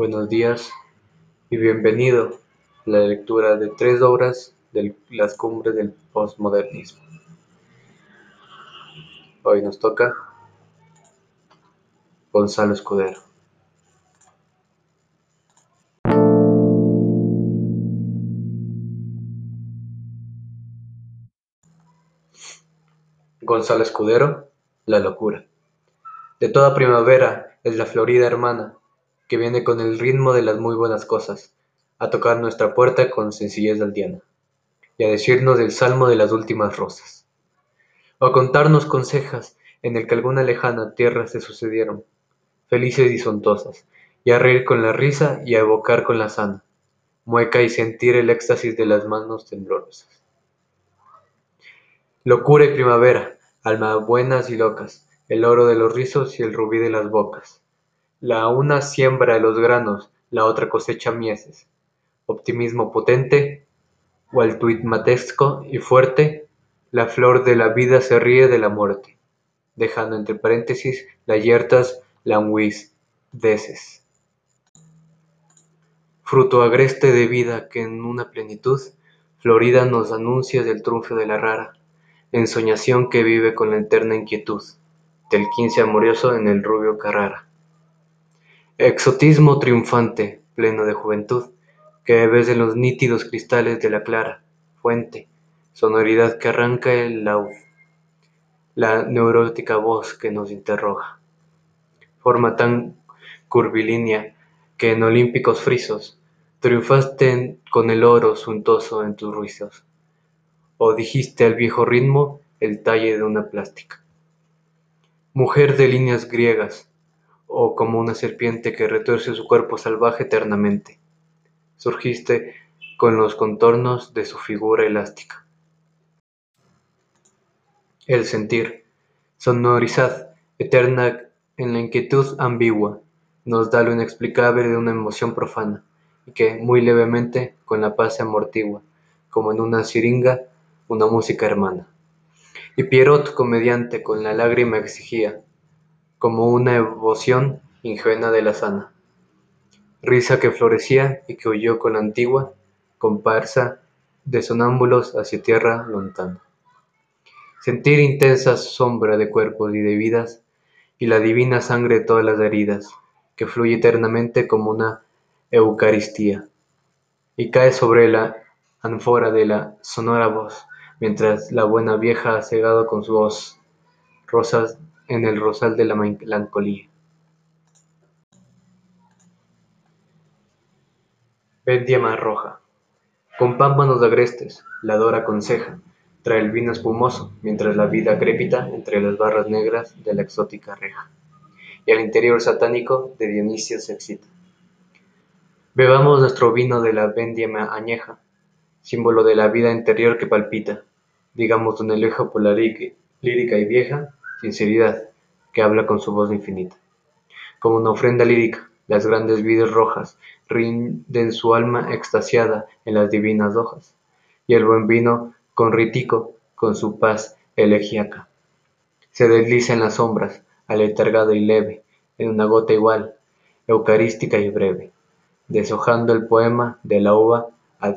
Buenos días y bienvenido a la lectura de tres obras de las cumbres del postmodernismo. Hoy nos toca Gonzalo Escudero. Gonzalo Escudero, La locura. De toda primavera es la florida hermana, que viene con el ritmo de las muy buenas cosas, a tocar nuestra puerta con sencillez aldeana, y a decirnos del salmo de las últimas rosas, o a contarnos consejas en el que alguna lejana tierra se sucedieron, felices y sontosas, y a reír con la risa y a evocar con la sana, mueca y sentir el éxtasis de las manos temblorosas. Locura y primavera, almas buenas y locas, el oro de los rizos y el rubí de las bocas. La una siembra los granos, la otra cosecha mieses. Optimismo potente, o matesco y fuerte, la flor de la vida se ríe de la muerte, dejando entre paréntesis las yertas languideces. Fruto agreste de vida que en una plenitud florida nos anuncia del triunfo de la rara, ensoñación que vive con la eterna inquietud del quince amoroso en el rubio Carrara. Exotismo triunfante, pleno de juventud, que ves en los nítidos cristales de la clara fuente, sonoridad que arranca el laúd, la neurótica voz que nos interroga. Forma tan curvilínea que en olímpicos frisos triunfaste con el oro suntuoso en tus ruizos o dijiste al viejo ritmo el talle de una plástica. Mujer de líneas griegas, o como una serpiente que retuerce su cuerpo salvaje eternamente, surgiste con los contornos de su figura elástica. El sentir, sonorizad, eterna en la inquietud ambigua, nos da lo inexplicable de una emoción profana, y que, muy levemente, con la paz se amortigua, como en una siringa una música hermana. Y Pierrot comediante con la lágrima exigía, como una evoción ingenua de la sana, risa que florecía y que huyó con la antigua comparsa de sonámbulos hacia tierra lontana. Sentir intensa sombra de cuerpos y de vidas, y la divina sangre de todas las heridas, que fluye eternamente como una Eucaristía, y cae sobre la ánfora de la sonora voz, mientras la buena vieja ha cegado con su voz rosas en el rosal de la melancolía. Más roja. Con pámpanos agrestes, la dora aconseja, trae el vino espumoso, mientras la vida crepita entre las barras negras de la exótica reja, y el interior satánico de Dionisio se excita. Bebamos nuestro vino de la vendiema añeja, símbolo de la vida interior que palpita, digamos una eleja la lírica y vieja sinceridad que habla con su voz infinita. Como una ofrenda lírica, las grandes vides rojas rinden su alma extasiada en las divinas hojas, y el buen vino con ritico, con su paz elegíaca, se desliza en las sombras, aletargado y leve, en una gota igual, eucarística y breve, deshojando el poema de la uva a,